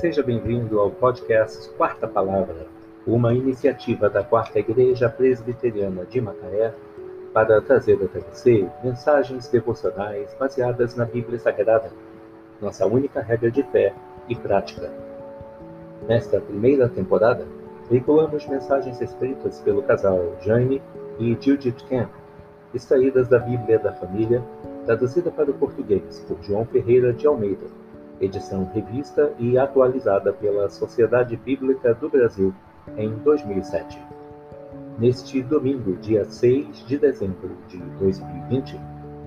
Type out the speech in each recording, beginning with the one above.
Seja bem-vindo ao podcast Quarta Palavra, uma iniciativa da Quarta Igreja Presbiteriana de Macaé para trazer até você mensagens devocionais baseadas na Bíblia Sagrada, nossa única regra de fé e prática. Nesta primeira temporada, veiculamos mensagens escritas pelo casal Jane e Judith Camp, extraídas da Bíblia da Família, traduzida para o português por João Ferreira de Almeida edição revista e atualizada pela Sociedade Bíblica do Brasil em 2007. Neste domingo, dia 6 de dezembro de 2020,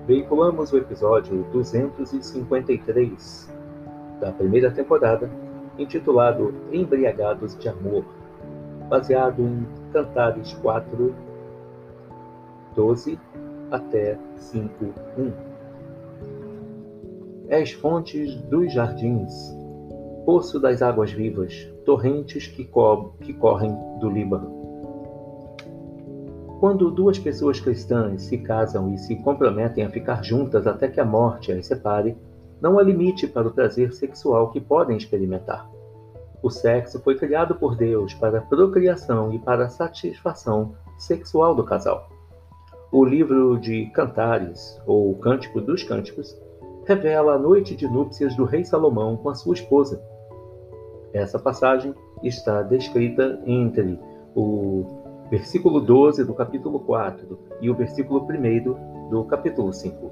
veiculamos o episódio 253 da primeira temporada, intitulado Embriagados de Amor, baseado em Cantares 4, 12 até 5, 1. És fontes dos jardins, poço das águas vivas, torrentes que, co que correm do Líbano. Quando duas pessoas cristãs se casam e se comprometem a ficar juntas até que a morte as separe, não há limite para o prazer sexual que podem experimentar. O sexo foi criado por Deus para a procriação e para a satisfação sexual do casal. O livro de Cantares, ou Cântico dos Cânticos, revela a noite de núpcias do rei Salomão com a sua esposa. Essa passagem está descrita entre o versículo 12 do capítulo 4 e o versículo 1 do capítulo 5.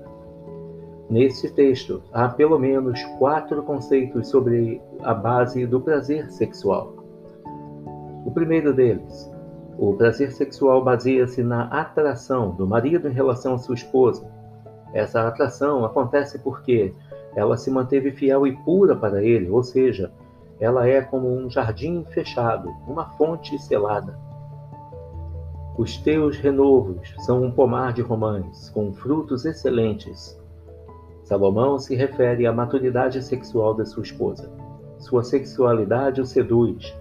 Neste texto, há pelo menos quatro conceitos sobre a base do prazer sexual. O primeiro deles, o prazer sexual baseia-se na atração do marido em relação à sua esposa, essa atração acontece porque ela se manteve fiel e pura para ele, ou seja, ela é como um jardim fechado, uma fonte selada. Os teus renovos são um pomar de romães, com frutos excelentes. Salomão se refere à maturidade sexual da sua esposa. Sua sexualidade o seduz.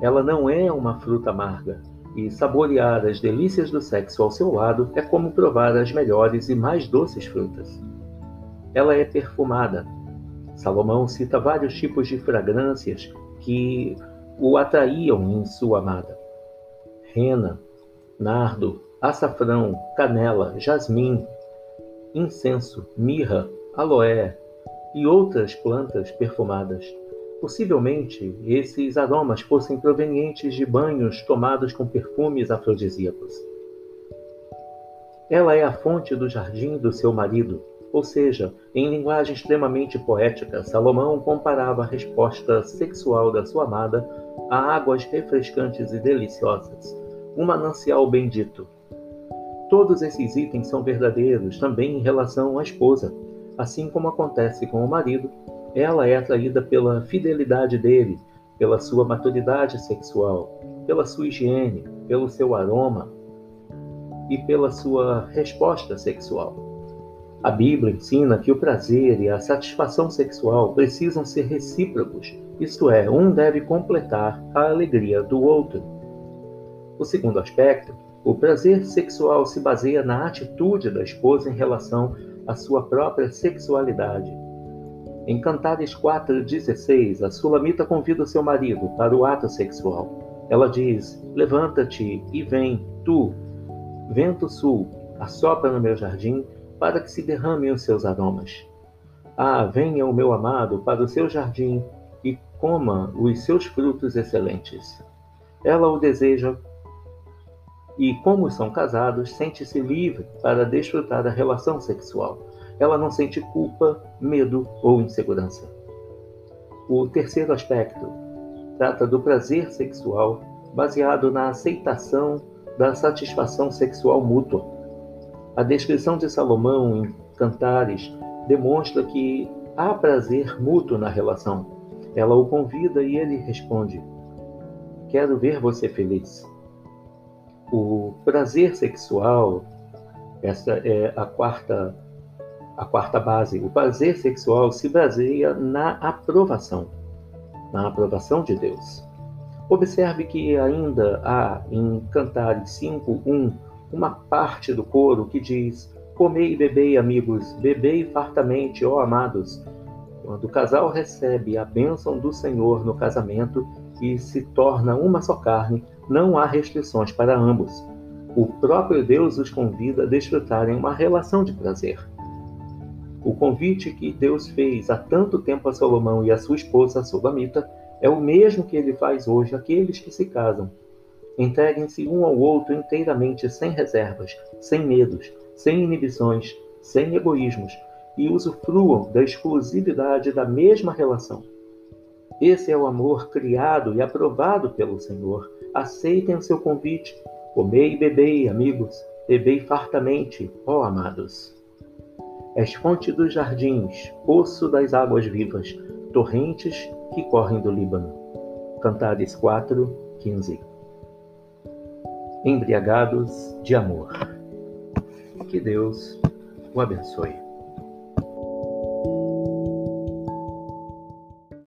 Ela não é uma fruta amarga, e saborear as delícias do sexo ao seu lado é como provar as melhores e mais doces frutas. Ela é perfumada. Salomão cita vários tipos de fragrâncias que o atraíam em sua amada: rena, nardo, açafrão, canela, jasmim, incenso, mirra, aloé e outras plantas perfumadas. Possivelmente, esses aromas fossem provenientes de banhos tomados com perfumes afrodisíacos. Ela é a fonte do jardim do seu marido, ou seja, em linguagem extremamente poética, Salomão comparava a resposta sexual da sua amada a águas refrescantes e deliciosas, um manancial bendito. Todos esses itens são verdadeiros também em relação à esposa, assim como acontece com o marido ela é atraída pela fidelidade dele, pela sua maturidade sexual, pela sua higiene, pelo seu aroma e pela sua resposta sexual. A Bíblia ensina que o prazer e a satisfação sexual precisam ser recíprocos, isto é, um deve completar a alegria do outro. O segundo aspecto, o prazer sexual se baseia na atitude da esposa em relação à sua própria sexualidade em Cantares 4,16, a Sulamita convida seu marido para o ato sexual. Ela diz: Levanta-te e vem, tu, vento sul, assopra no meu jardim, para que se derramem os seus aromas. Ah, venha o meu amado para o seu jardim e coma os seus frutos excelentes. Ela o deseja e, como são casados, sente-se livre para desfrutar da relação sexual ela não sente culpa, medo ou insegurança. O terceiro aspecto trata do prazer sexual baseado na aceitação da satisfação sexual mútua. A descrição de Salomão em Cantares demonstra que há prazer mútuo na relação. Ela o convida e ele responde: Quero ver você feliz. O prazer sexual, essa é a quarta a quarta base, o prazer sexual se baseia na aprovação, na aprovação de Deus. Observe que ainda há em Cantares 5:1 uma parte do coro que diz: Comei e bebei, amigos, bebei fartamente, ó amados. Quando o casal recebe a bênção do Senhor no casamento e se torna uma só carne, não há restrições para ambos. O próprio Deus os convida a desfrutarem uma relação de prazer. O convite que Deus fez há tanto tempo a Salomão e a sua esposa Solamita é o mesmo que ele faz hoje àqueles que se casam. Entreguem-se um ao outro inteiramente sem reservas, sem medos, sem inibições, sem egoísmos e usufruam da exclusividade da mesma relação. Esse é o amor criado e aprovado pelo Senhor. Aceitem o seu convite. Comei e bebei, amigos, bebei fartamente, ó amados. És fonte dos jardins, poço das águas vivas, torrentes que correm do Líbano. Cantares 4, 15. Embriagados de amor. Que Deus o abençoe.